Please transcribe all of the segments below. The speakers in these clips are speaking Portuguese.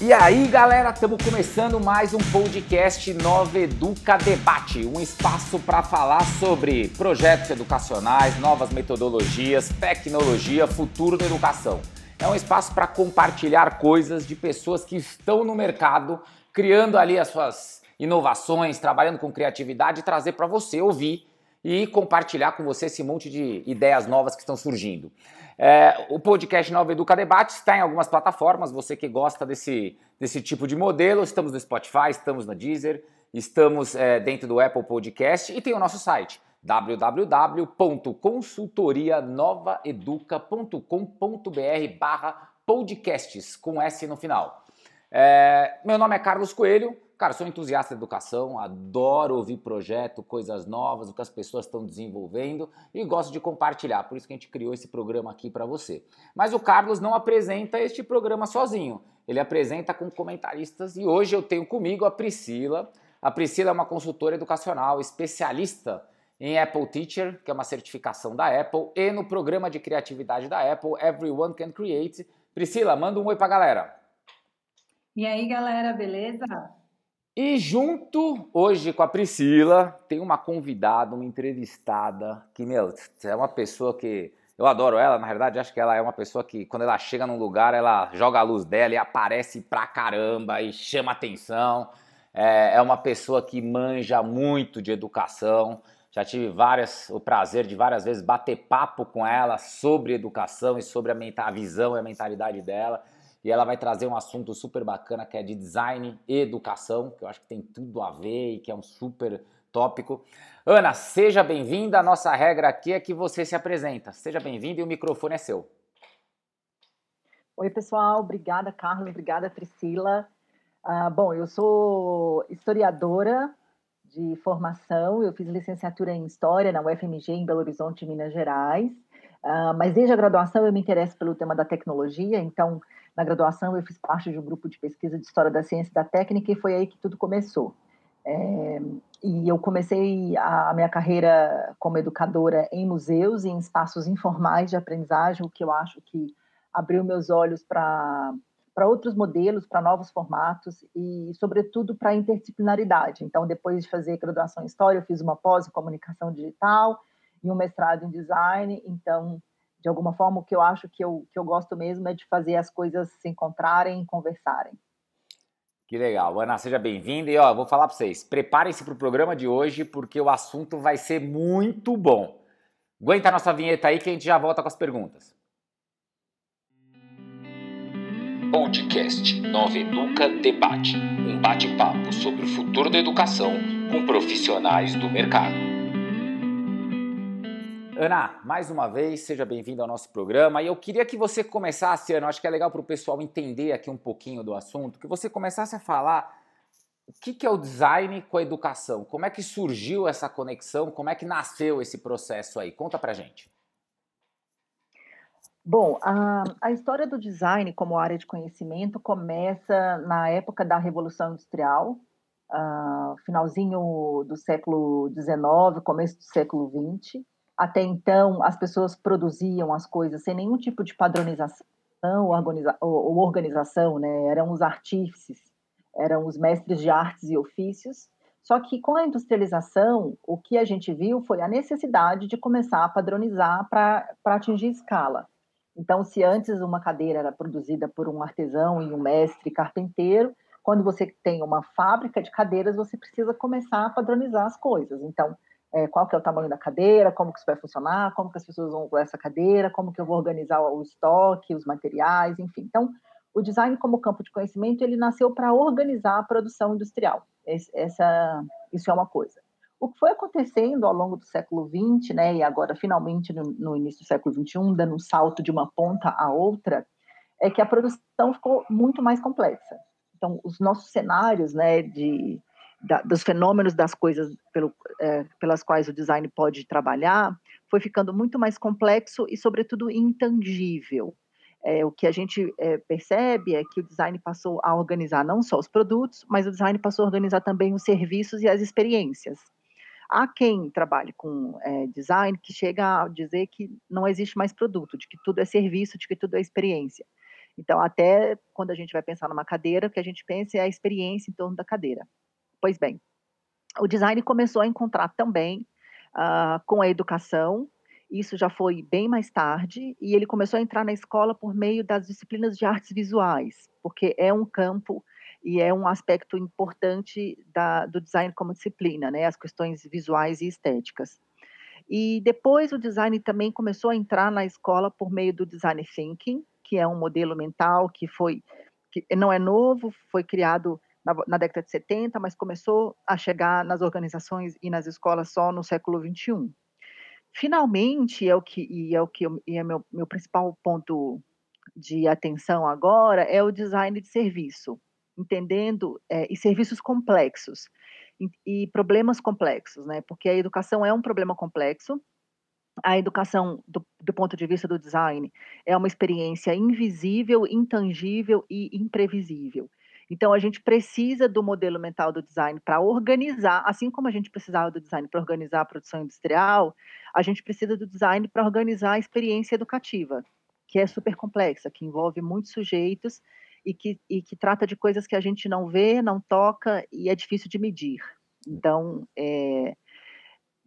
E aí, galera, estamos começando mais um podcast Nova Educa Debate, um espaço para falar sobre projetos educacionais, novas metodologias, tecnologia, futuro da educação. É um espaço para compartilhar coisas de pessoas que estão no mercado, criando ali as suas inovações, trabalhando com criatividade e trazer para você ouvir e compartilhar com você esse monte de ideias novas que estão surgindo. É, o podcast Nova Educa Debate está em algumas plataformas. Você que gosta desse, desse tipo de modelo, estamos no Spotify, estamos na Deezer, estamos é, dentro do Apple Podcast e tem o nosso site www.consultorianovaeduca.com.br barra podcasts com S no final. É, meu nome é Carlos Coelho, Cara, sou entusiasta de educação, adoro ouvir projeto, coisas novas, o que as pessoas estão desenvolvendo e gosto de compartilhar. Por isso que a gente criou esse programa aqui para você. Mas o Carlos não apresenta este programa sozinho. Ele apresenta com comentaristas e hoje eu tenho comigo a Priscila. A Priscila é uma consultora educacional, especialista em Apple Teacher, que é uma certificação da Apple, e no programa de criatividade da Apple, Everyone Can Create. Priscila, manda um oi pra galera. E aí, galera, beleza? E junto hoje com a Priscila, tem uma convidada, uma entrevistada, que, meu, é uma pessoa que. Eu adoro ela, na verdade, acho que ela é uma pessoa que, quando ela chega num lugar, ela joga a luz dela e aparece pra caramba e chama atenção. É, é uma pessoa que manja muito de educação. Já tive várias, o prazer de várias vezes bater papo com ela sobre educação e sobre a, a visão e a mentalidade dela e ela vai trazer um assunto super bacana que é de design e educação, que eu acho que tem tudo a ver e que é um super tópico. Ana, seja bem-vinda. A nossa regra aqui é que você se apresenta. Seja bem-vinda e o microfone é seu. Oi, pessoal. Obrigada, Carlos. Obrigada, Priscila. Uh, bom, eu sou historiadora de formação. Eu fiz licenciatura em História na UFMG, em Belo Horizonte, Minas Gerais. Uh, mas desde a graduação eu me interesso pelo tema da tecnologia, então na graduação, eu fiz parte de um grupo de pesquisa de História da Ciência e da Técnica e foi aí que tudo começou. É, e eu comecei a minha carreira como educadora em museus e em espaços informais de aprendizagem, o que eu acho que abriu meus olhos para para outros modelos, para novos formatos e, sobretudo, para a interdisciplinaridade. Então, depois de fazer graduação em História, eu fiz uma pós em Comunicação Digital e um mestrado em Design. Então, de alguma forma, o que eu acho que eu, que eu gosto mesmo é de fazer as coisas se encontrarem e conversarem. Que legal. Ana, seja bem-vinda. E ó, vou falar para vocês, preparem-se para o programa de hoje, porque o assunto vai ser muito bom. Aguenta a nossa vinheta aí que a gente já volta com as perguntas. Podcast Nova Educa Debate. Um bate-papo sobre o futuro da educação com profissionais do mercado. Ana, mais uma vez, seja bem-vindo ao nosso programa. E eu queria que você começasse, Ana, acho que é legal para o pessoal entender aqui um pouquinho do assunto, que você começasse a falar o que, que é o design com a educação, como é que surgiu essa conexão, como é que nasceu esse processo aí. Conta pra gente. Bom, a, a história do design como área de conhecimento começa na época da Revolução Industrial, uh, finalzinho do século XIX, começo do século XX até então, as pessoas produziam as coisas sem nenhum tipo de padronização ou organização, né? Eram os artífices, eram os mestres de artes e ofícios. Só que com a industrialização, o que a gente viu foi a necessidade de começar a padronizar para atingir escala. Então, se antes uma cadeira era produzida por um artesão e um mestre carpinteiro, quando você tem uma fábrica de cadeiras, você precisa começar a padronizar as coisas. Então, é, qual que é o tamanho da cadeira, como que isso vai funcionar, como que as pessoas vão usar essa cadeira, como que eu vou organizar o estoque, os materiais, enfim. Então, o design como campo de conhecimento, ele nasceu para organizar a produção industrial. Essa, isso é uma coisa. O que foi acontecendo ao longo do século XX, né, e agora finalmente no, no início do século XXI, dando um salto de uma ponta a outra, é que a produção ficou muito mais complexa. Então, os nossos cenários, né, de da, dos fenômenos das coisas pelo, é, pelas quais o design pode trabalhar foi ficando muito mais complexo e, sobretudo, intangível. É, o que a gente é, percebe é que o design passou a organizar não só os produtos, mas o design passou a organizar também os serviços e as experiências. Há quem trabalhe com é, design que chega a dizer que não existe mais produto, de que tudo é serviço, de que tudo é experiência. Então, até quando a gente vai pensar numa cadeira, o que a gente pensa é a experiência em torno da cadeira. Pois bem, o design começou a encontrar também uh, com a educação, isso já foi bem mais tarde, e ele começou a entrar na escola por meio das disciplinas de artes visuais, porque é um campo e é um aspecto importante da, do design como disciplina, né, as questões visuais e estéticas. E depois o design também começou a entrar na escola por meio do design thinking, que é um modelo mental que foi que não é novo, foi criado na, na, década de 70, mas começou a chegar nas organizações e nas escolas só no século 21. Finalmente, é o que e é o que é meu, meu principal ponto de atenção agora é o design de serviço, entendendo é, e serviços complexos e, e problemas complexos, né? Porque a educação é um problema complexo a educação, do, do, ponto de vista do design, é uma experiência invisível, intangível e imprevisível. Então, a gente precisa do modelo mental do design para organizar, assim como a gente precisava do design para organizar a produção industrial, a gente precisa do design para organizar a experiência educativa, que é super complexa, que envolve muitos sujeitos e que, e que trata de coisas que a gente não vê, não toca e é difícil de medir. Então, é,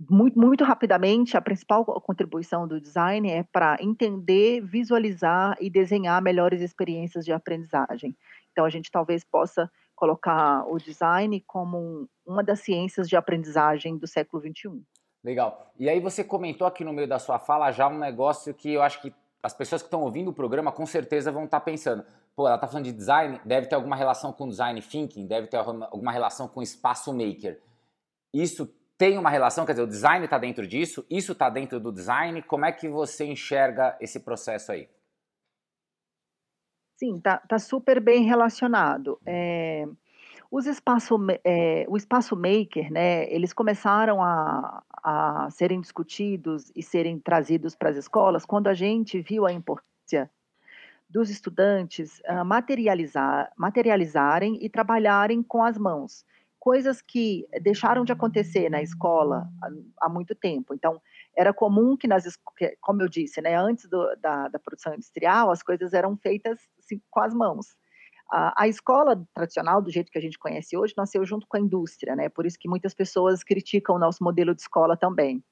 muito, muito rapidamente, a principal contribuição do design é para entender, visualizar e desenhar melhores experiências de aprendizagem. Então, a gente talvez possa colocar o design como uma das ciências de aprendizagem do século XXI. Legal. E aí você comentou aqui no meio da sua fala já um negócio que eu acho que as pessoas que estão ouvindo o programa com certeza vão estar tá pensando. Pô, ela está falando de design, deve ter alguma relação com design thinking, deve ter alguma relação com espaço maker. Isso tem uma relação, quer dizer, o design está dentro disso, isso está dentro do design. Como é que você enxerga esse processo aí? Sim, tá, tá super bem relacionado. É, os espaço, é, o espaço maker, né, eles começaram a, a serem discutidos e serem trazidos para as escolas quando a gente viu a importância dos estudantes uh, materializar, materializarem e trabalharem com as mãos coisas que deixaram de acontecer na escola há, muito tempo. Então, era comum que nas como eu disse, né, antes do, da, da, produção industrial, as coisas eram feitas assim, com as mãos. A, a, escola tradicional, do jeito que a gente conhece hoje, nasceu junto com a indústria, né? Por isso que muitas pessoas criticam o nosso modelo de escola também.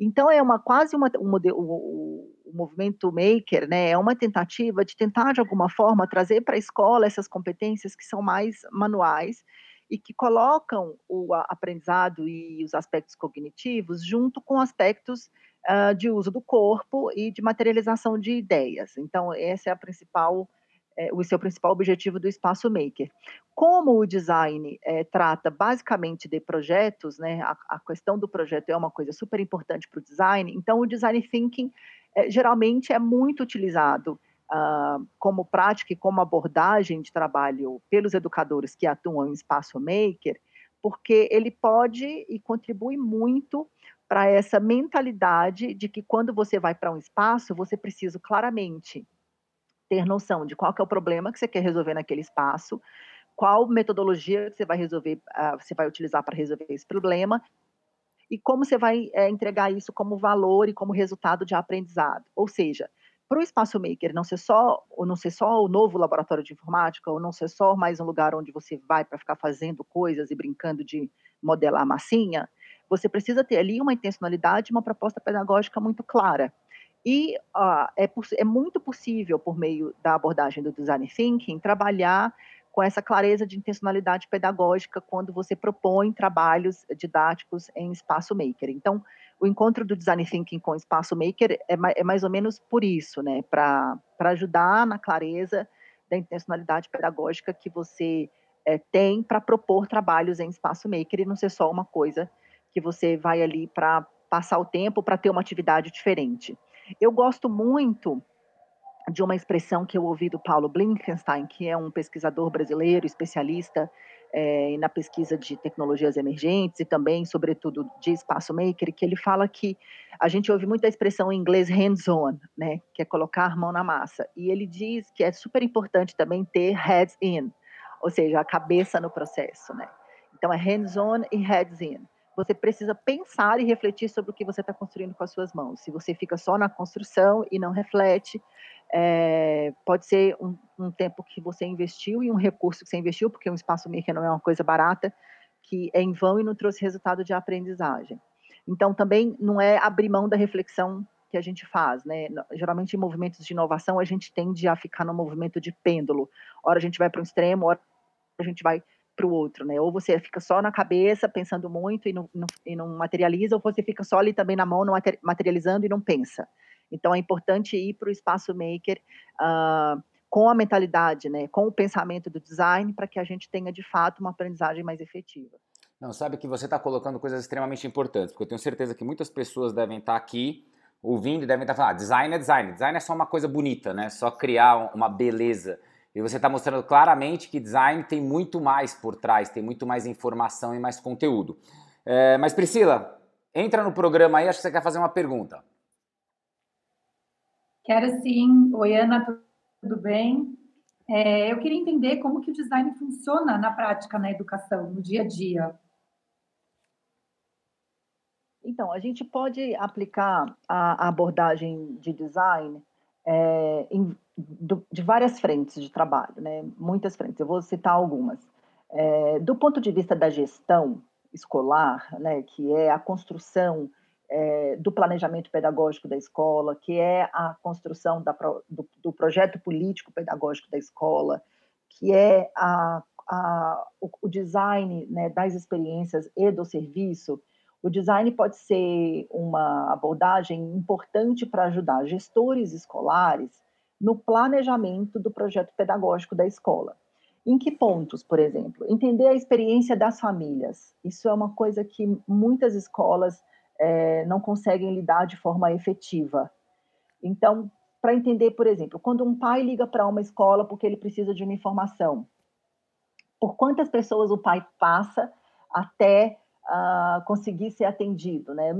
Então é uma quase uma, um modelo, o, o, movimento maker, né? É uma tentativa de tentar de alguma forma trazer para a escola essas competências que são mais manuais e que colocam o aprendizado e os aspectos cognitivos junto com aspectos uh, de uso do corpo e de materialização de ideias. Então, esse é a principal é, o principal objetivo do espaço maker. Como o design é, trata basicamente de projetos, né, a, a, questão do projeto é uma coisa super importante para o design, então o design thinking é, geralmente é muito utilizado uh, como prática e como abordagem de trabalho pelos educadores que atuam em espaço maker, porque ele pode e contribui muito para essa mentalidade de que quando você vai para um espaço, você precisa claramente ter noção de qual é o problema que você quer resolver naquele espaço, qual metodologia que você vai resolver, uh, você vai utilizar para resolver esse problema e como você vai é, entregar isso como valor e como resultado de aprendizado. Ou seja, para o espaço maker não ser só ou não ser só o novo laboratório de informática ou não ser só mais um lugar onde você vai para ficar fazendo coisas e brincando de modelar massinha, você precisa ter ali uma intencionalidade, uma proposta pedagógica muito clara. E uh, é, é muito possível, por meio da abordagem do design thinking, trabalhar com essa clareza de intencionalidade pedagógica quando você propõe trabalhos didáticos em espaço maker. Então, o encontro do design thinking com espaço maker é, é mais ou menos por isso, né? Para ajudar na clareza da intencionalidade pedagógica que você é, tem para propor trabalhos em espaço maker e não ser só uma coisa que você vai ali para passar o tempo, para ter uma atividade diferente. Eu gosto muito de uma expressão que eu ouvi do Paulo Blinkenstein, que é um pesquisador brasileiro, especialista é, na pesquisa de tecnologias emergentes e também, sobretudo, de espaço maker, que ele fala que a gente ouve muito a expressão em inglês hands-on, né, que é colocar a mão na massa. E ele diz que é super importante também ter heads in, ou seja, a cabeça no processo, né. Então é hands-on e heads in você precisa pensar e refletir sobre o que você está construindo com as suas mãos. Se você fica só na construção e não reflete, é, pode ser um, um, tempo que você investiu e um recurso que você investiu, porque um espaço maker não é uma coisa barata, que é em vão e não trouxe resultado de aprendizagem. Então, também não é abrir mão da reflexão que a gente faz, né? Geralmente, em movimentos de inovação, a gente tende a ficar no movimento de pêndulo. Ora a gente vai para um extremo, ora a gente vai para o outro, né? Ou você fica só na cabeça pensando muito e não, não, e não materializa, ou você fica só ali também na mão, não materializando e não pensa. Então, é importante ir para o espaço maker uh, com a mentalidade, né, com o pensamento do design, para que a gente tenha, de fato, uma aprendizagem mais efetiva. Não, sabe que você está colocando coisas extremamente importantes, porque eu tenho certeza que muitas pessoas devem estar tá aqui ouvindo e devem estar tá falando, ah, design é design, design é só uma coisa bonita, né? Só criar uma beleza. E você está mostrando claramente que design tem muito mais por trás, tem muito mais informação e mais conteúdo. É, mas Priscila, entra no programa aí, acho que você quer fazer uma pergunta. Quero sim. Oi, Ana, tudo bem? É, eu queria entender como que o design funciona na prática na educação, no dia a dia. Então, a gente pode aplicar a, abordagem de design é, em, do, de várias frentes de trabalho, né? muitas frentes, eu vou citar algumas. É, do ponto de vista da gestão escolar, né, que é a construção é, do planejamento pedagógico da escola, que é a construção da, do, do, projeto político pedagógico da escola, que é a, a, o, o, design né, das experiências e do serviço, o design pode ser uma abordagem importante para ajudar gestores escolares no planejamento do projeto pedagógico da escola. Em que pontos, por exemplo? Entender a experiência das famílias. Isso é uma coisa que muitas escolas é, não conseguem lidar de forma efetiva. Então, para entender, por exemplo, quando um pai liga para uma escola porque ele precisa de uma informação, por quantas pessoas o pai passa até uh, conseguir ser atendido, né?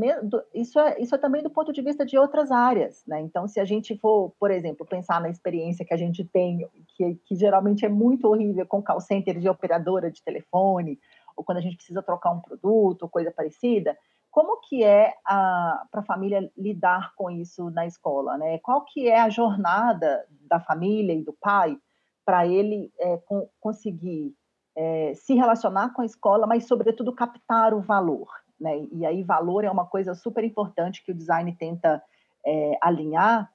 Isso é, isso é também do ponto de vista de outras áreas, né? Então, se a gente for, por exemplo, pensar na experiência que a gente tem, que, que geralmente é muito horrível com call center de operadora de telefone, ou quando a gente precisa trocar um produto, coisa parecida, como que é para a família lidar com isso na escola, né? Qual que é a jornada da família e do pai para ele é, com, conseguir é, se relacionar com a escola, mas sobretudo captar o valor, né? E aí valor é uma coisa super importante que o design tenta é, alinhar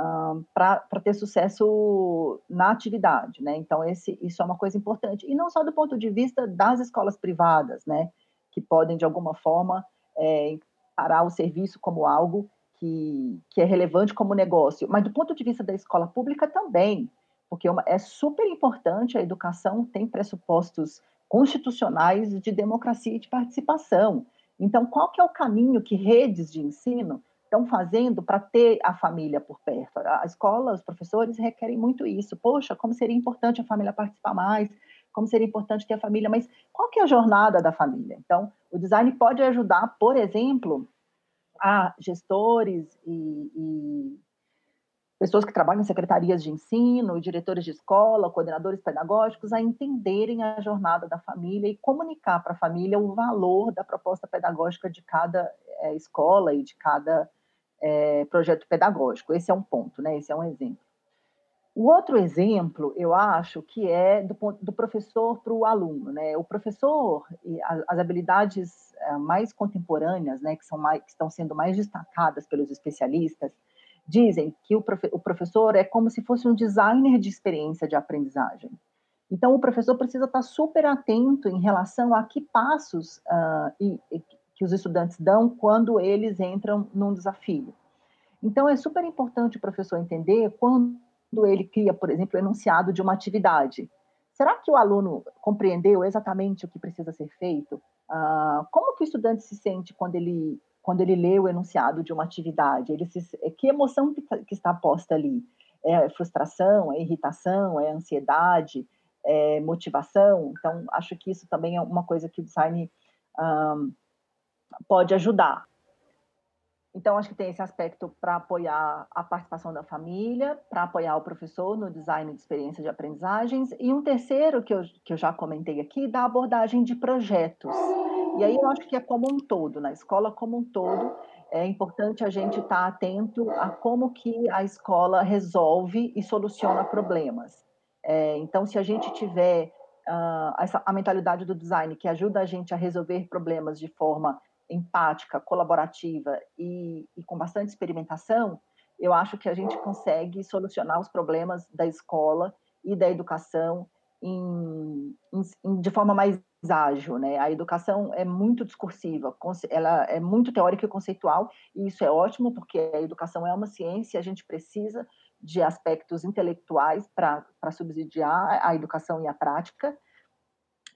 um, para ter sucesso na atividade, né? Então esse, isso é uma coisa importante e não só do ponto de vista das escolas privadas, né? Que podem de alguma forma é, encarar o serviço como algo que, que é relevante como negócio, mas do ponto de vista da escola pública também, porque é super importante, a educação tem pressupostos constitucionais de democracia e de participação. Então, qual que é o caminho que redes de ensino estão fazendo para ter a família por perto? A escola, os professores requerem muito isso. Poxa, como seria importante a família participar mais, como seria importante ter a família, mas qual que é a jornada da família? Então, o design pode ajudar, por exemplo, a gestores e, e pessoas que trabalham em secretarias de ensino, diretores de escola, coordenadores pedagógicos, a entenderem a jornada da família e comunicar para a família o valor da proposta pedagógica de cada é, escola e de cada é, projeto pedagógico. Esse é um ponto, né? Esse é um exemplo. O outro exemplo, eu acho, que é do, do professor para o aluno. Né? O professor, as habilidades eh, mais contemporâneas, né, que, são mais, que estão sendo mais destacadas pelos especialistas, dizem que o, profe, o professor é como se fosse um designer de experiência de aprendizagem. Então, o professor precisa estar super atento em relação a que passos uh, e, e, que os estudantes dão quando eles entram num desafio. Então, é super importante o professor entender quando quando ele cria, por exemplo, o enunciado de uma atividade. Será que o aluno compreendeu exatamente o que precisa ser feito? Ah, como que o estudante se sente quando ele quando ele lê o enunciado de uma atividade? Ele se, que emoção que, tá, que está posta ali? É frustração? É irritação? É ansiedade? É motivação? Então, acho que isso também é uma coisa que o design um, pode ajudar. Então, acho que tem esse aspecto para apoiar a participação da família, para apoiar o professor no design de experiência de aprendizagens, e um terceiro que eu, que eu já comentei aqui, da abordagem de projetos. E aí eu acho que é como um todo, na escola como um todo, é importante a gente estar tá atento a como que a escola resolve e soluciona problemas. É, então, se a gente tiver uh, essa, a mentalidade do design que ajuda a gente a resolver problemas de forma empática, colaborativa e, e com bastante experimentação, eu acho que a gente consegue solucionar os problemas da escola e da educação em, em, de forma mais ágil, né? A educação é muito discursiva, ela é muito teórica e conceitual, e isso é ótimo porque a educação é uma ciência, a gente precisa de aspectos intelectuais para subsidiar a educação e a prática,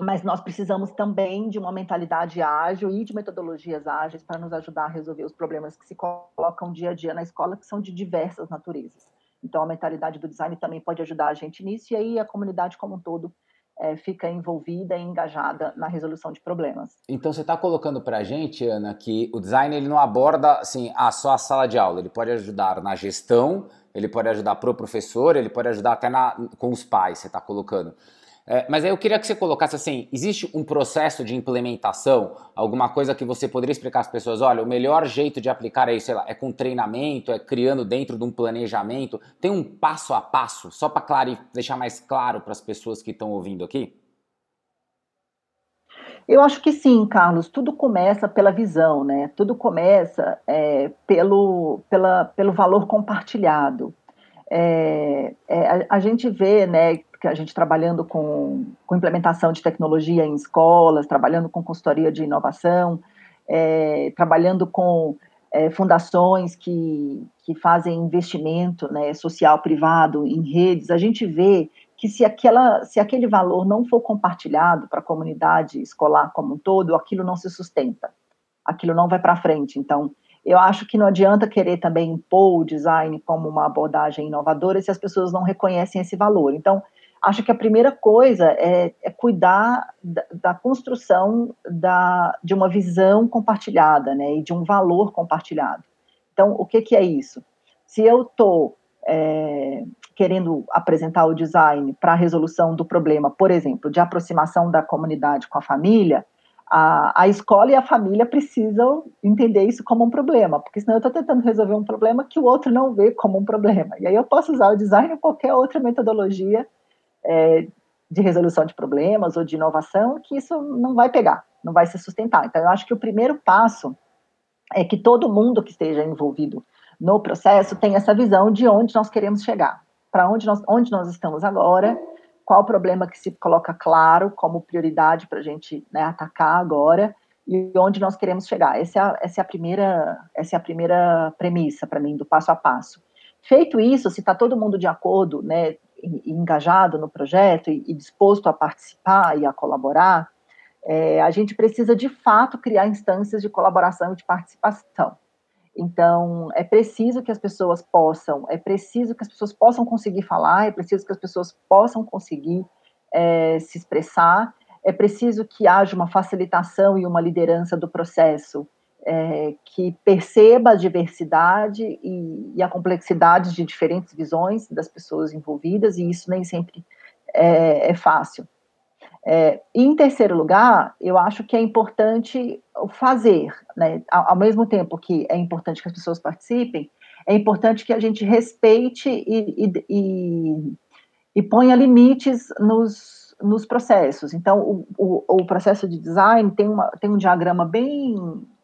mas nós precisamos também de uma mentalidade ágil e de metodologias ágeis para nos ajudar a resolver os problemas que se colocam dia a dia na escola, que são de diversas naturezas. Então, a mentalidade do design também pode ajudar a gente nisso, e aí a comunidade como um todo é, fica envolvida e engajada na resolução de problemas. Então você está colocando para a gente, Ana, que o design ele não aborda assim, ah, só a sala de aula, ele pode ajudar na gestão, ele pode ajudar para o professor, ele pode ajudar até na, com os pais, você está colocando. É, mas aí eu queria que você colocasse assim: existe um processo de implementação, alguma coisa que você poderia explicar às pessoas? Olha, o melhor jeito de aplicar é, sei lá, é com treinamento, é criando dentro de um planejamento. Tem um passo a passo, só para deixar mais claro para as pessoas que estão ouvindo aqui? Eu acho que sim, Carlos. Tudo começa pela visão, né? Tudo começa é, pelo, pela, pelo valor compartilhado. É, é, a, a, gente vê, né, que a gente trabalhando com, com implementação de tecnologia em escolas, trabalhando com consultoria de inovação, é, trabalhando com é, fundações que, que fazem investimento né, social privado em redes, a gente vê que se, aquela, se aquele valor não for compartilhado para a comunidade escolar como um todo, aquilo não se sustenta, aquilo não vai para frente. Então, eu acho que não adianta querer também impor o design como uma abordagem inovadora se as pessoas não reconhecem esse valor. Então, acho que a primeira coisa é, é cuidar da, da construção da, de uma visão compartilhada, né, e de um valor compartilhado. Então, o que, que é isso? Se eu estou é, querendo apresentar o design para a resolução do problema, por exemplo, de aproximação da comunidade com a família, a, a escola e a família precisam entender isso como um problema, porque senão eu estou tentando resolver um problema que o outro não vê como um problema. E aí eu posso usar o design ou qualquer outra metodologia é, de resolução de problemas ou de inovação, que isso não vai pegar, não vai se sustentar. Então, eu acho que o primeiro passo é que todo mundo que esteja envolvido no processo tenha essa visão de onde nós queremos chegar, para onde nós, onde nós estamos agora, qual o problema que se coloca claro como prioridade para a gente né, atacar agora e onde nós queremos chegar. Essa é a, essa é a primeira, essa é a primeira premissa para mim do passo a passo. Feito isso, se está todo mundo de acordo, né, engajado no projeto e, e disposto a participar e a colaborar, é, a gente precisa de fato criar instâncias de colaboração e de participação. Então, é preciso que as pessoas possam, é preciso que as pessoas possam conseguir falar, é preciso que as pessoas possam conseguir é, se expressar, é preciso que haja uma facilitação e uma liderança do processo é, que perceba a diversidade e, e, a complexidade de diferentes visões das pessoas envolvidas, e isso nem sempre é, é fácil. É, em terceiro lugar, eu acho que é importante fazer, né? ao, ao, mesmo tempo que é importante que as pessoas participem, é importante que a gente respeite e, e, e, e ponha limites nos, nos processos. Então, o, o, o, processo de design tem, uma, tem um diagrama bem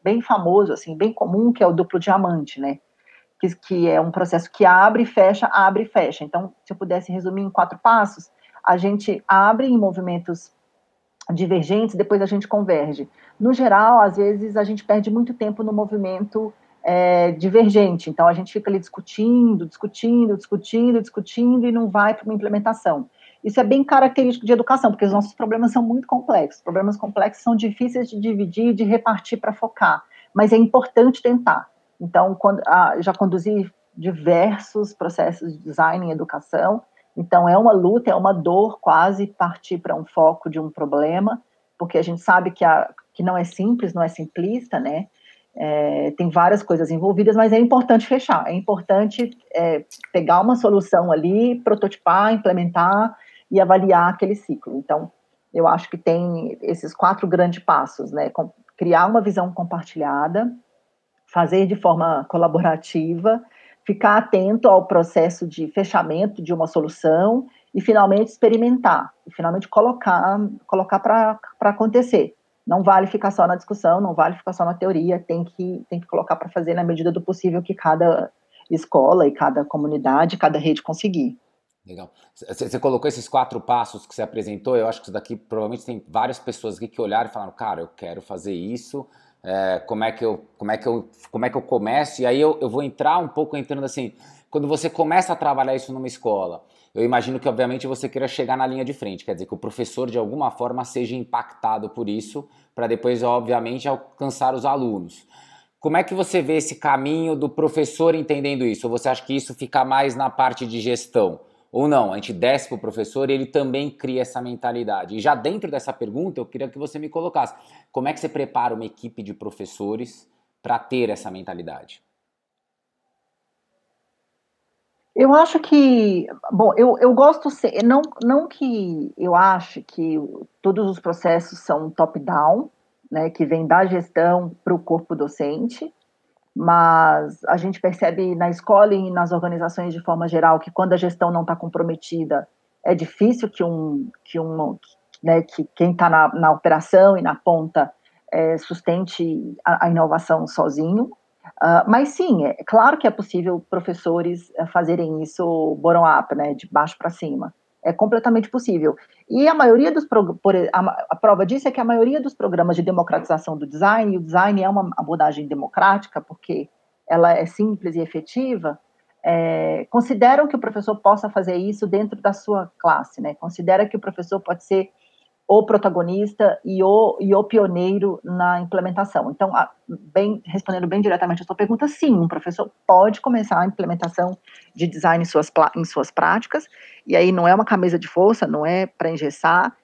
bem famoso, assim, bem comum, que é o duplo diamante, né? Que, que é um processo que abre e fecha, abre e fecha. Então, se eu pudesse resumir em quatro passos, a gente abre em movimentos divergentes, depois a gente converge. No geral, às vezes, a gente perde muito tempo no movimento é, divergente. Então, a gente fica ali discutindo, discutindo, discutindo, discutindo e não vai para uma implementação. Isso é bem característico de educação, porque os nossos problemas são muito complexos. Problemas complexos são difíceis de dividir, de repartir para focar, mas é importante tentar. Então, quando, ah, já conduzi diversos processos de design em educação, então é uma luta, é uma dor quase partir para um foco de um problema, porque a gente sabe que, a, que não é simples, não é simplista, né? É, tem várias coisas envolvidas, mas é importante fechar, é importante é, pegar uma solução ali, prototipar, implementar e avaliar aquele ciclo. Então, eu acho que tem esses quatro grandes passos, né? Criar uma visão compartilhada, fazer de forma colaborativa, ficar atento ao processo de fechamento de uma solução e finalmente experimentar, e finalmente colocar, colocar para acontecer. Não vale ficar só na discussão, não vale ficar só na teoria, tem que, tem que colocar para fazer na medida do possível que cada escola e cada comunidade, cada rede conseguir. Legal. Você colocou esses quatro passos que você apresentou, eu acho que isso daqui provavelmente tem várias pessoas aqui que olharam e falaram, cara, eu quero fazer isso, é, como, é que eu, como, é que eu, como é que eu começo? E aí eu, eu vou entrar um pouco entrando assim, quando você começa a trabalhar isso numa escola, eu imagino que obviamente você queira chegar na linha de frente, quer dizer que o professor de alguma forma seja impactado por isso, para depois obviamente alcançar os alunos. Como é que você vê esse caminho do professor entendendo isso? Ou você acha que isso fica mais na parte de gestão? Ou não, a gente desce para o professor e ele também cria essa mentalidade. E já dentro dessa pergunta, eu queria que você me colocasse: como é que você prepara uma equipe de professores para ter essa mentalidade? Eu acho que, bom, eu, eu gosto, não, não que eu ache que todos os processos são top-down, né, que vem da gestão para o corpo docente, mas a gente percebe na escola e nas organizações de forma geral que quando a gestão não está comprometida, é difícil que um, que um, né, que quem está na, na operação e na ponta é, sustente a, a inovação sozinho. Uh, mas sim, é claro que é possível professores eh, fazerem isso bottom-up, né, de baixo para cima. É completamente possível. E a maioria dos por, a, a, prova disso é que a maioria dos programas de democratização do design, e o design é uma abordagem democrática, porque ela é simples e efetiva, é, consideram que o professor possa fazer isso dentro da sua classe, né? Considera que o professor pode ser o protagonista e o, e o pioneiro na implementação. Então, a, bem, respondendo bem diretamente a sua pergunta, sim, um professor pode começar a implementação de design em suas, em suas práticas, e aí não é uma camisa de força, não é para engessar.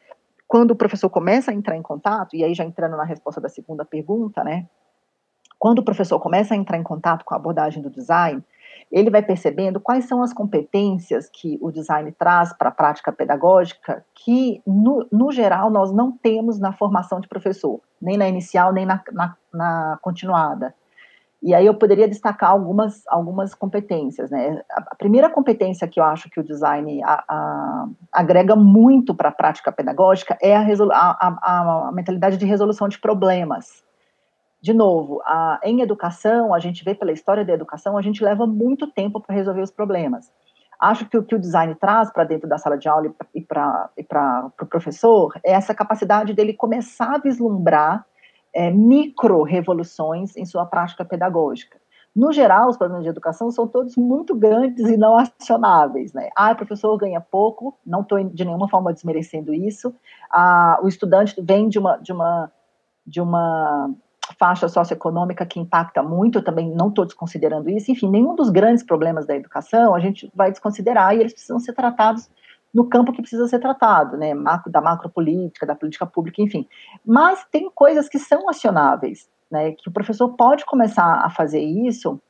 Quando o professor começa a entrar em contato, e aí já entrando na resposta da segunda pergunta, né? Quando o professor começa a entrar em contato com a abordagem do design, ele vai percebendo quais são as competências que o design traz para a prática pedagógica que, no, no, geral, nós não temos na formação de professor, nem na inicial, nem na, na, na continuada. E aí eu poderia destacar algumas, algumas competências. Né? A primeira competência que eu acho que o design a, a, agrega muito para a prática pedagógica é a, a, mentalidade de resolução de problemas de novo, a, em educação, a gente vê pela história da educação, a gente leva muito tempo para resolver os problemas. Acho que o que o design traz para dentro da sala de aula e para o pro professor é essa capacidade dele começar a vislumbrar é, micro-revoluções em sua prática pedagógica. No geral, os problemas de educação são todos muito grandes e não acionáveis. Né? Ah, o professor ganha pouco, não estou de nenhuma forma desmerecendo isso. Ah, o estudante vem de uma, de uma, de uma faixa socioeconômica que impacta muito, também não estou desconsiderando isso, enfim, nenhum dos grandes problemas da educação a gente vai desconsiderar e eles precisam ser tratados no campo que precisa ser tratado, né, da macropolítica, da política pública, enfim. Mas tem coisas que são acionáveis, né, que o professor pode começar a fazer isso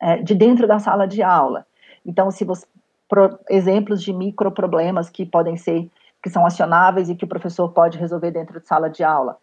é, de dentro da sala de aula. Então, se você, pro, exemplos de microproblemas que podem ser, que são acionáveis e que o professor pode resolver dentro de sala de aula,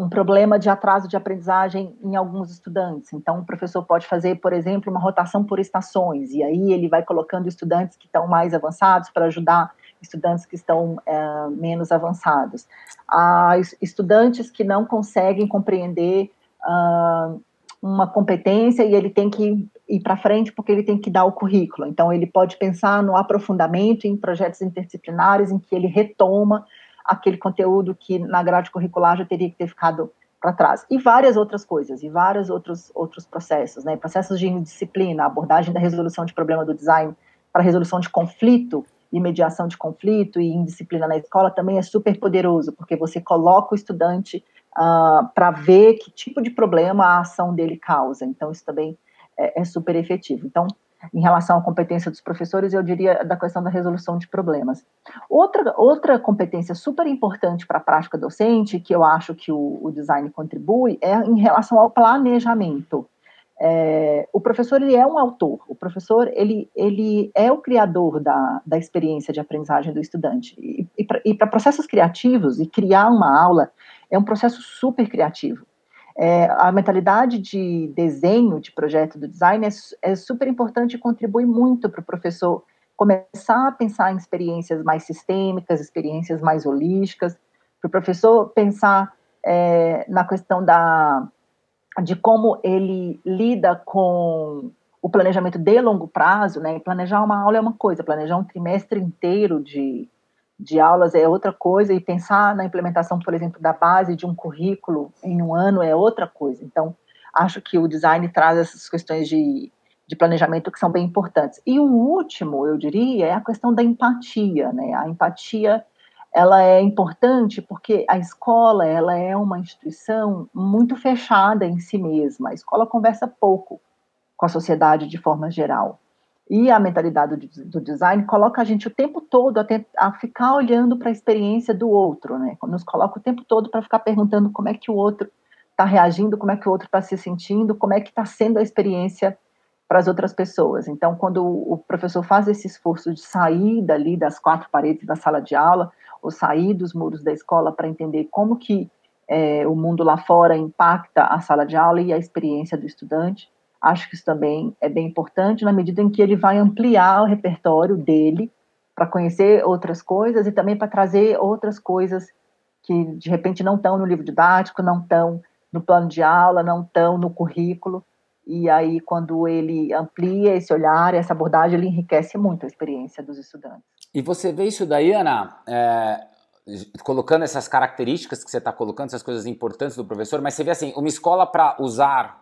um problema de atraso de aprendizagem em alguns estudantes. Então, o professor pode fazer, por exemplo, uma rotação por estações, e aí ele vai colocando estudantes que estão mais avançados para ajudar estudantes que estão é, menos avançados. Há estudantes que não conseguem compreender uh, uma competência e ele tem que ir para frente porque ele tem que dar o currículo. Então, ele pode pensar no aprofundamento em projetos interdisciplinares em que ele retoma aquele conteúdo que na grade curricular já teria que ter ficado para trás. E várias outras coisas, e vários outros, outros processos, né? Processos de disciplina, abordagem da resolução de problema do design para resolução de conflito e mediação de conflito e indisciplina na escola também é super poderoso, porque você coloca o estudante uh, ah, para ver que tipo de problema a ação dele causa. Então, isso também é, é super efetivo. Então, em relação à competência dos professores, eu diria da questão da resolução de problemas. Outra, outra competência super importante para a prática docente, que eu acho que o, o design contribui, é em relação ao planejamento. É, o professor ele é um autor, o professor ele, ele é o criador da, da experiência de aprendizagem do estudante. E, e para processos criativos, e criar uma aula é um processo super criativo. É, a mentalidade de desenho, de projeto do design é, é super importante e contribui muito para o professor começar a pensar em experiências mais sistêmicas, experiências mais holísticas, para o professor pensar é, na questão da, de como ele lida com o planejamento de longo prazo, né? Planejar uma aula é uma coisa, planejar um trimestre inteiro de, de aulas é outra coisa, e pensar na implementação, por exemplo, da base de um currículo em um ano é outra coisa. Então, acho que o design traz essas questões de, de planejamento que são bem importantes. E o último, eu diria, é a questão da empatia, né? A empatia ela é importante porque a escola ela é uma instituição muito fechada em si mesma. A escola conversa pouco com a sociedade de forma geral. E a mentalidade do, design coloca a gente o tempo todo a, a ficar olhando para a experiência do outro, né? Nos coloca o tempo todo para ficar perguntando como é que o outro está reagindo, como é que o outro está se sentindo, como é que está sendo a experiência para as outras pessoas. Então, quando o professor faz esse esforço de sair dali das quatro paredes da sala de aula, ou sair dos muros da escola para entender como que é, o mundo lá fora impacta a sala de aula e a experiência do estudante, Acho que isso também é bem importante na medida em que ele vai ampliar o repertório dele para conhecer outras coisas e também para trazer outras coisas que de repente não estão no livro didático, não estão no plano de aula, não estão no currículo. E aí, quando ele amplia esse olhar, essa abordagem, ele enriquece muito a experiência dos estudantes. E você vê isso daí, Ana, é, colocando essas características que você está colocando, essas coisas importantes do professor, mas você vê assim, uma escola para usar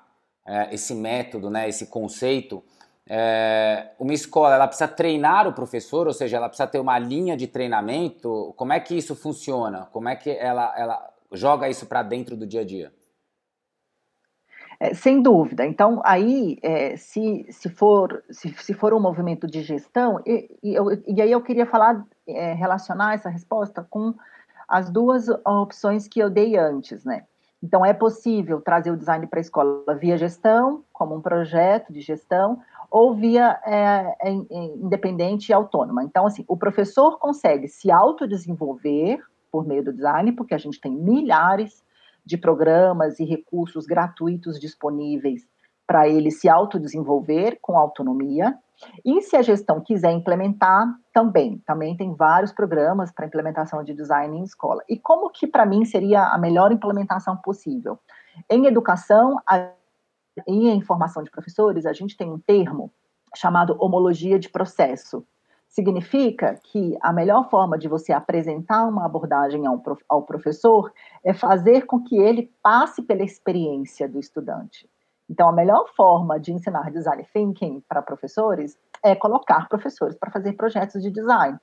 esse método, né, esse conceito, é, uma escola ela precisa treinar o professor, ou seja, ela precisa ter uma linha de treinamento. Como é que isso funciona? Como é que ela, ela joga isso para dentro do dia a dia? É, sem dúvida. Então, aí, é, se, se, for, se, se for um movimento de gestão, e, e, eu, e aí eu queria falar, é, relacionar essa resposta com as duas opções que eu dei antes, né? Então, é possível trazer o design para a escola via gestão, como um projeto de gestão, ou via é, é, independente e autônoma. Então, assim, o professor consegue se autodesenvolver por meio do design, porque a gente tem milhares de programas e recursos gratuitos disponíveis para ele se autodesenvolver com autonomia. E se a gestão quiser implementar, também, também tem vários programas para implementação de design em escola. E como que para mim seria a melhor implementação possível? Em educação e em formação de professores, a gente tem um termo chamado homologia de processo. Significa que a melhor forma de você apresentar uma abordagem ao, ao professor é fazer com que ele passe pela experiência do estudante. Então, a melhor forma de ensinar design thinking para professores é colocar professores para fazer projetos de design.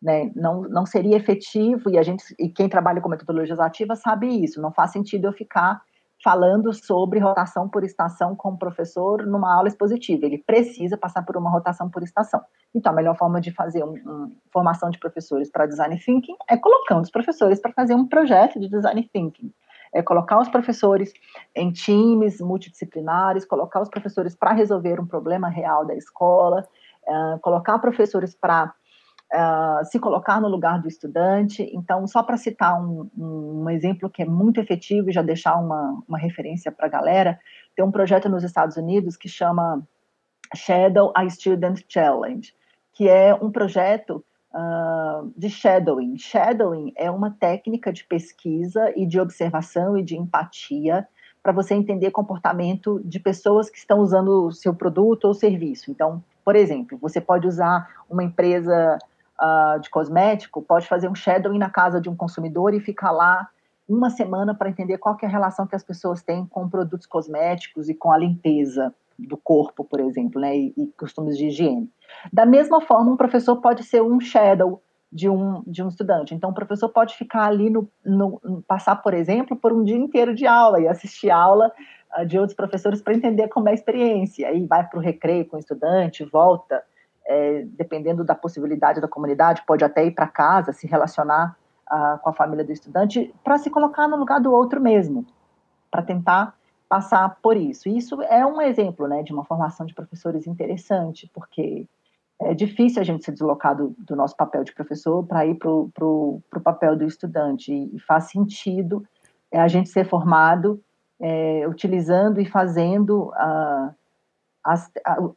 Né? Não, não seria efetivo, e a gente e quem trabalha com metodologia ativa sabe isso, não faz sentido eu ficar falando sobre rotação por estação com o professor numa aula expositiva. Ele precisa passar por uma rotação por estação. Então, a melhor forma de fazer uma um, formação de professores para design thinking é colocando os professores para fazer um projeto de design thinking é colocar os professores em times multidisciplinares, colocar os professores para resolver um problema real da escola, uh, colocar professores para uh, se colocar no lugar do estudante. Então, só para citar um, um, exemplo que é muito efetivo e já deixar uma, uma referência para a galera, tem um projeto nos Estados Unidos que chama Shadow a Student Challenge, que é um projeto de shadowing. Shadowing é uma técnica de pesquisa e de observação e de empatia para você entender comportamento de pessoas que estão usando o seu produto ou serviço. Então, por exemplo, você pode usar uma empresa uh, de cosmético, pode fazer um shadowing na casa de um consumidor e ficar lá uma semana para entender qual é a relação que as pessoas têm com produtos cosméticos e com a limpeza do corpo, por exemplo, né, e, e, costumes de higiene. Da mesma forma, um professor pode ser um shadow de um, de um estudante. Então, o professor pode ficar ali no, no passar, por exemplo, por um dia inteiro de aula e assistir aula uh, de outros professores para entender como é a experiência. Aí vai para o recreio com o estudante, volta, é, dependendo da possibilidade da comunidade, pode até ir para casa, se relacionar uh, com a família do estudante, para se colocar no lugar do outro mesmo, para tentar passar por isso. Isso é um exemplo né, de uma formação de professores interessante, porque é difícil a gente se deslocar do, do nosso papel de professor para ir para o papel do estudante, e faz sentido é, a gente ser formado é, utilizando e fazendo, uh, as, uh,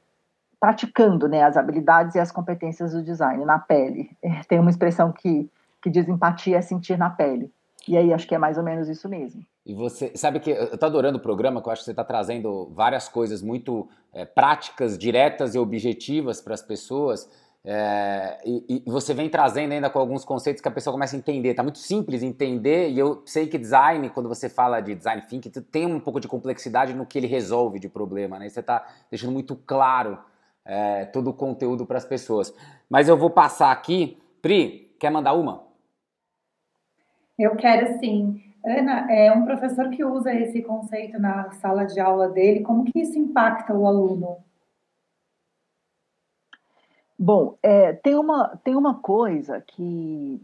praticando né, as habilidades e as competências do design na pele. Tem uma expressão que, que diz empatia é sentir na pele. E aí acho que é mais ou menos isso mesmo. E você sabe que eu estou adorando o programa, que eu acho que você está trazendo várias coisas muito é, práticas, diretas e objetivas para as pessoas. É, e, e, você vem trazendo ainda com alguns conceitos que a pessoa começa a entender. Tá muito simples entender, e eu sei que design, quando você fala de design thinking, tem um pouco de complexidade no que ele resolve de problema, né? Você está deixando muito claro é, todo o conteúdo para as pessoas. Mas eu vou passar aqui. Pri, quer mandar uma? Eu quero sim. Ana, é um professor que usa esse conceito na sala de aula dele, como que isso impacta o aluno? Bom, é, tem, uma, tem uma coisa que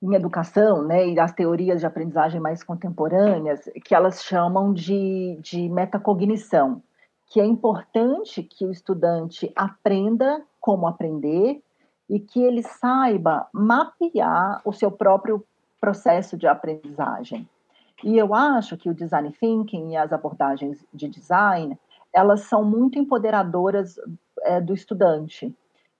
em educação, né, e as teorias de aprendizagem mais contemporâneas, que elas chamam de, de metacognição, que é importante que o estudante aprenda como aprender e que ele saiba mapear o seu próprio processo de aprendizagem. E eu acho que o design thinking e as abordagens de design, elas são muito empoderadoras é, do estudante.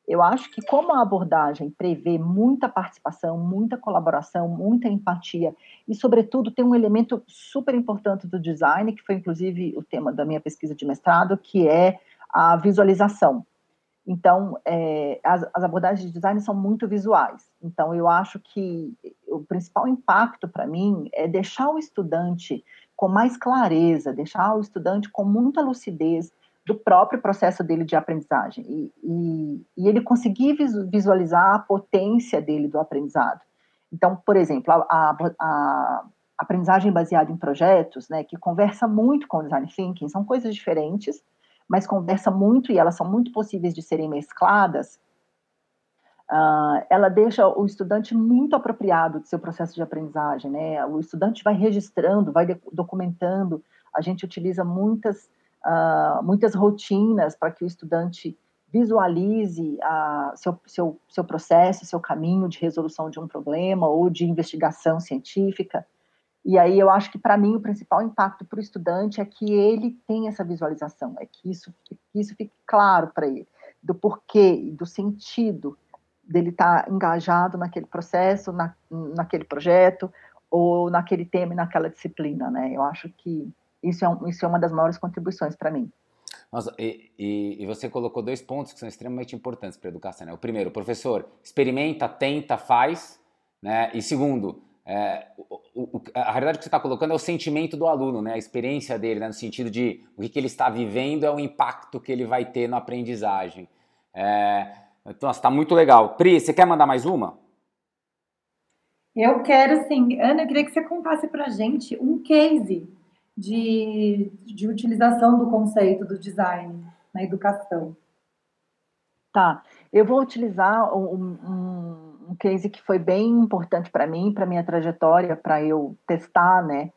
Eu acho que como a abordagem prevê muita participação, muita colaboração, muita empatia e, sobretudo, tem um elemento super importante do design, que foi inclusive o tema da minha pesquisa de mestrado, que é a visualização. Então, é, as, as, abordagens de design são muito visuais. Então, eu acho que o principal impacto para mim é deixar o estudante com mais clareza, deixar o estudante com muita lucidez do próprio processo dele de aprendizagem e, e, e, ele conseguir visualizar a potência dele do aprendizado. Então, por exemplo, a, a, a aprendizagem baseada em projetos, né, que conversa muito com o design thinking, são coisas diferentes, mas conversa muito e elas são muito possíveis de serem mescladas. Uh, ela deixa o estudante muito apropriado do seu processo de aprendizagem, né? O estudante vai registrando, vai documentando. A gente utiliza muitas uh, muitas rotinas para que o estudante visualize uh, seu, seu, seu processo, seu caminho de resolução de um problema ou de investigação científica. E aí eu acho que para mim o principal impacto para o estudante é que ele tem essa visualização, é que isso, que isso fique claro para ele, do porquê, do sentido dele estar tá engajado naquele processo, na, naquele projeto, ou naquele tema e naquela disciplina, né? Eu acho que isso é, um, isso é uma das maiores contribuições para mim. Nossa, e, e, e, você colocou dois pontos que são extremamente importantes para a educação. Né? O primeiro, professor, experimenta, tenta, faz. Né? E segundo, é, o, o, a realidade que você está colocando é o sentimento do aluno, né? a experiência dele, né? no sentido de o que, que, ele está vivendo é o impacto que ele vai ter na aprendizagem. É, então, está muito legal. Pri, você quer mandar mais uma? Eu quero sim. Ana, eu queria que você contasse para a gente um case de, de utilização do conceito do design na educação. Tá, eu vou utilizar um, um, um case que foi bem importante para mim, para minha trajetória, para eu testar, né,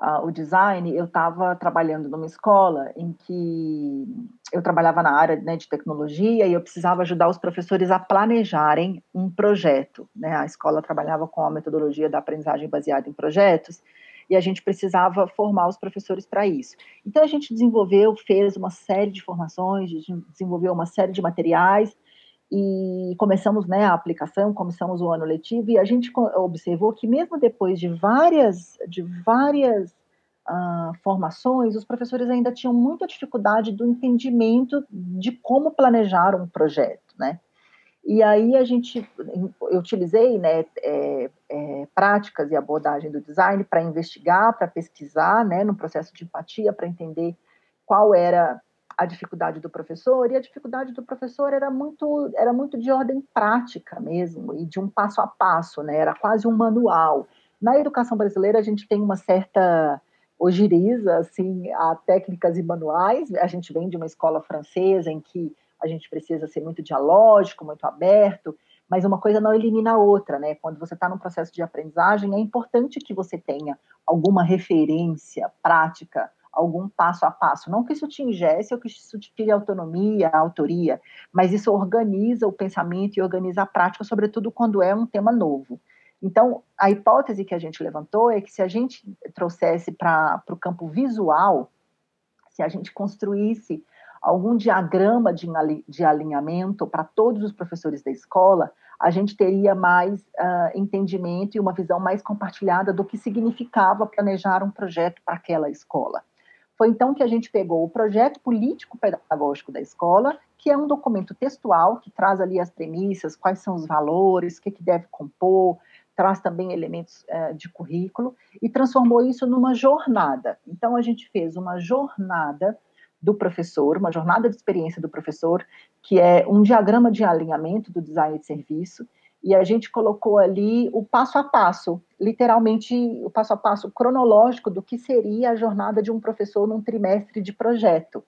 uh, o design. Eu estava trabalhando numa escola em que eu trabalhava na área né, de tecnologia e eu precisava ajudar os professores a planejarem um projeto. Né? A escola trabalhava com a metodologia da aprendizagem baseada em projetos e a gente precisava formar os professores para isso. Então a gente desenvolveu, fez uma série de formações, desenvolveu uma série de materiais e começamos né, a aplicação, começamos o ano letivo e a gente observou que mesmo depois de várias, de várias uh, formações, os professores ainda tinham muita dificuldade do entendimento de como planejar um projeto, né? E aí a gente, eu utilizei né, é, é, práticas e abordagem do design para investigar, para pesquisar, né, no processo de empatia, para entender qual era a dificuldade do professor, e a dificuldade do professor era muito, era muito de ordem prática mesmo, e de um passo a passo, né, era quase um manual. Na educação brasileira, a gente tem uma certa ogiriza, assim, a técnicas e manuais, a gente vem de uma escola francesa em que a gente precisa ser muito dialógico, muito aberto, mas uma coisa não elimina a outra, né? Quando você está num processo de aprendizagem, é importante que você tenha alguma referência prática, algum passo a passo. Não que isso te ingesse ou que isso te tire autonomia, autoria, mas isso organiza o pensamento e organiza a prática, sobretudo quando é um tema novo. Então, a hipótese que a gente levantou é que se a gente trouxesse para o campo visual, se a gente construísse algum diagrama de, de alinhamento para todos os professores da escola, a gente teria mais uh, entendimento e uma visão mais compartilhada do que significava planejar um projeto para aquela escola. Foi então que a gente pegou o projeto político-pedagógico da escola, que é um documento textual que traz ali as premissas, quais são os valores, o que, que deve compor, traz também elementos uh, de currículo, e transformou isso numa jornada. Então, a gente fez uma jornada do professor, uma jornada de experiência do professor, que é um diagrama de alinhamento do design de serviço, e a gente colocou ali o passo a passo, literalmente o passo a passo cronológico do que seria a jornada de um professor num trimestre de projeto.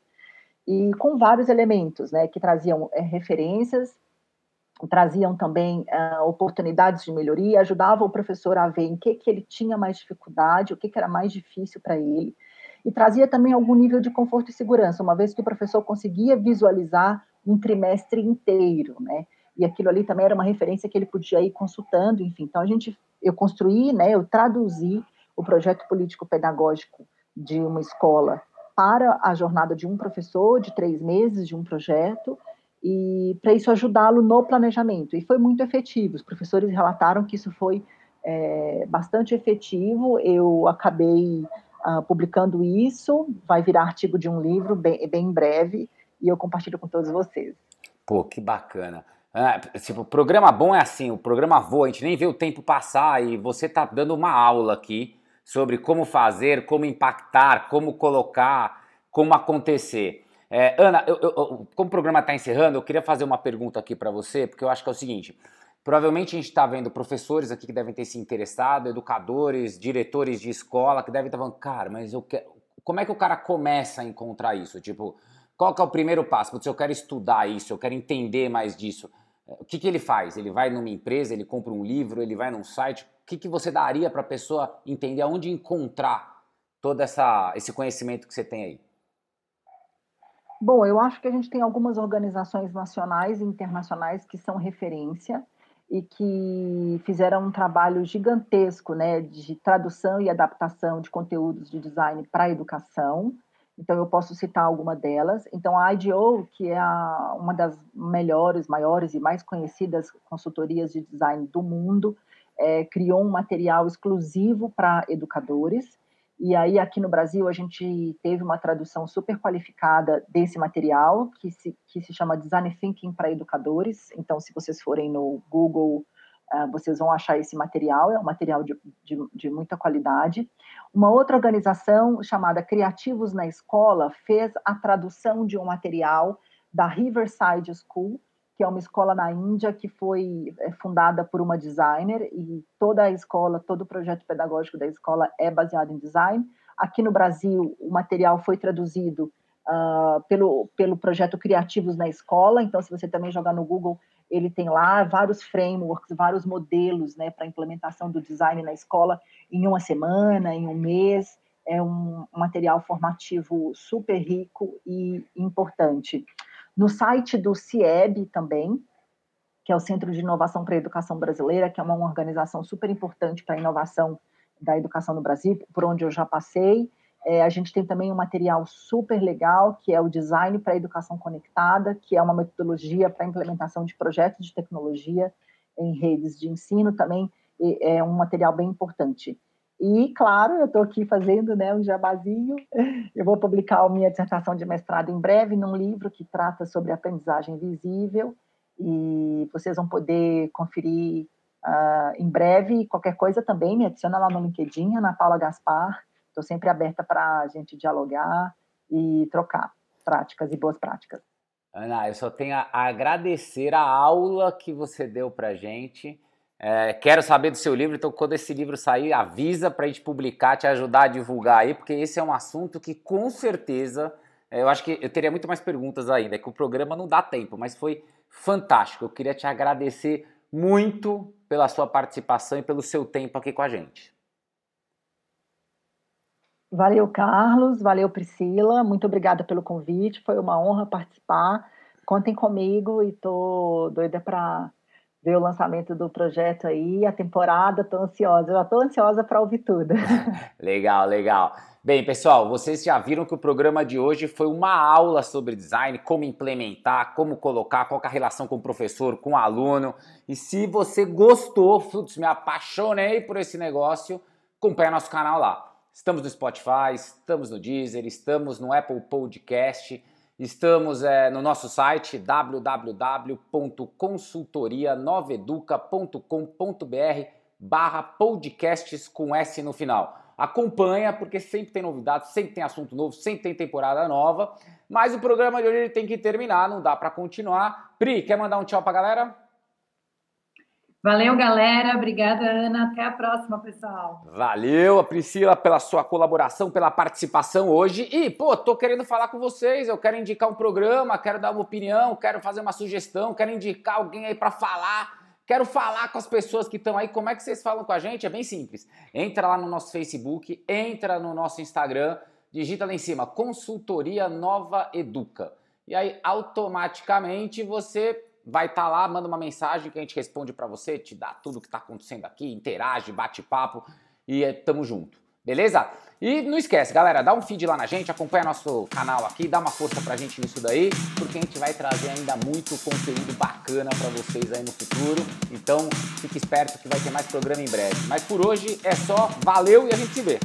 E com vários elementos, né, que traziam é, referências, traziam também uh, oportunidades de melhoria, ajudavam o professor a ver em que, que ele tinha mais dificuldade, o que, que era mais difícil para ele, e trazia também algum nível de conforto e segurança, uma vez que o professor conseguia visualizar um trimestre inteiro, né? E aquilo ali também era uma referência que ele podia ir consultando, enfim. Então a gente, eu construí, né? Eu traduzi o projeto político pedagógico de uma escola para a jornada de um professor de três meses de um projeto e para isso ajudá-lo no planejamento. E foi muito efetivo. Os professores relataram que isso foi é, bastante efetivo. Eu acabei uh, publicando isso, vai virar artigo de um livro bem, bem em breve e eu compartilho com todos vocês. Pô, que bacana. Ah, tipo, programa bom é assim, o programa voa, a gente nem vê o tempo passar e você tá dando uma aula aqui sobre como fazer, como impactar, como colocar, como acontecer. É, Ana, eu, eu, como o programa está encerrando, eu queria fazer uma pergunta aqui para você, porque eu acho que é o seguinte: Provavelmente a gente está vendo professores aqui que devem ter se interessado, educadores, diretores de escola que devem estar falando, cara, mas eu quero... como é que o cara começa a encontrar isso? Tipo, qual que é o primeiro passo? Putz, eu quero estudar isso, eu quero entender mais disso. O que, que ele faz? Ele vai numa empresa, ele compra um livro, ele vai num site? O que, que você daria para a pessoa entender aonde encontrar todo essa, esse conhecimento que você tem aí? Bom, eu acho que a gente tem algumas organizações nacionais e internacionais que são referência e que fizeram um trabalho gigantesco né, de tradução e adaptação de conteúdos de design para a educação. Então, eu posso citar alguma delas. Então, a IDEO, que é a, uma das melhores, maiores e mais conhecidas consultorias de design do mundo, é, criou um material exclusivo para educadores e aí, aqui no Brasil, a gente teve uma tradução super qualificada desse material, que se, que se chama Design Thinking para Educadores. Então, se vocês forem no Google, uh, vocês vão achar esse material, é um material de, de, de muita qualidade. Uma outra organização chamada Criativos na Escola fez a tradução de um material da Riverside School, que é uma escola na Índia que foi é, fundada por uma designer e toda a escola, todo o projeto pedagógico da escola é baseado em design. Aqui no Brasil, o material foi traduzido uh, pelo, pelo projeto Criativos na Escola, então se você também jogar no Google, ele tem lá vários frameworks, vários modelos né, para implementação do design na escola em uma semana, em um mês. É um material formativo super rico e importante. No site do CIEB também, que é o Centro de Inovação para a Educação Brasileira, que é uma organização super importante para a inovação da educação no Brasil, por onde eu já passei. É, a gente tem também um material super legal, que é o Design para a Educação Conectada, que é uma metodologia para implementação de projetos de tecnologia em redes de ensino, também é um material bem importante. E, claro, eu estou aqui fazendo né, um jabazinho. Eu vou publicar a minha dissertação de mestrado em breve num livro que trata sobre aprendizagem visível. E vocês vão poder conferir uh, em breve. Qualquer coisa também me adiciona lá no LinkedIn, Ana Paula Gaspar. Estou sempre aberta para a gente dialogar e trocar práticas e boas práticas. Ana, eu só tenho a agradecer a aula que você deu para gente. É, quero saber do seu livro, então quando esse livro sair, avisa para a gente publicar, te ajudar a divulgar aí, porque esse é um assunto que com certeza, é, eu acho que eu teria muito mais perguntas ainda, é que o programa não dá tempo, mas foi fantástico. Eu queria te agradecer muito pela sua participação e pelo seu tempo aqui com a gente. Valeu, Carlos, valeu, Priscila, muito obrigada pelo convite, foi uma honra participar. Contem comigo e tô doida para ver o lançamento do projeto aí, a temporada, tô ansiosa, já tô ansiosa para ouvir tudo. legal, legal. Bem, pessoal, vocês já viram que o programa de hoje foi uma aula sobre design, como implementar, como colocar, qual é a relação com o professor, com o aluno. E se você gostou, putz, me apaixonei por esse negócio, acompanha nosso canal lá. Estamos no Spotify, estamos no Deezer, estamos no Apple Podcast, estamos é, no nosso site www.consultorianoveduca.com.br barra podcasts com S no final. Acompanha, porque sempre tem novidades, sempre tem assunto novo, sempre tem temporada nova. Mas o programa de hoje tem que terminar, não dá para continuar. Pri, quer mandar um tchau pra galera? Valeu, galera. Obrigada, Ana. Até a próxima, pessoal. Valeu, Priscila, pela sua colaboração, pela participação hoje. E, pô, tô querendo falar com vocês. Eu quero indicar um programa, quero dar uma opinião, quero fazer uma sugestão, quero indicar alguém aí para falar Quero falar com as pessoas que estão aí. Como é que vocês falam com a gente? É bem simples. Entra lá no nosso Facebook, entra no nosso Instagram, digita lá em cima Consultoria Nova Educa. E aí automaticamente você vai estar tá lá, manda uma mensagem que a gente responde para você, te dá tudo o que está acontecendo aqui, interage, bate papo e é, tamo junto. Beleza? E não esquece, galera, dá um feed lá na gente, acompanha nosso canal aqui, dá uma força pra gente nisso daí, porque a gente vai trazer ainda muito conteúdo bacana para vocês aí no futuro. Então, fique esperto que vai ter mais programa em breve. Mas por hoje é só, valeu e a gente se vê.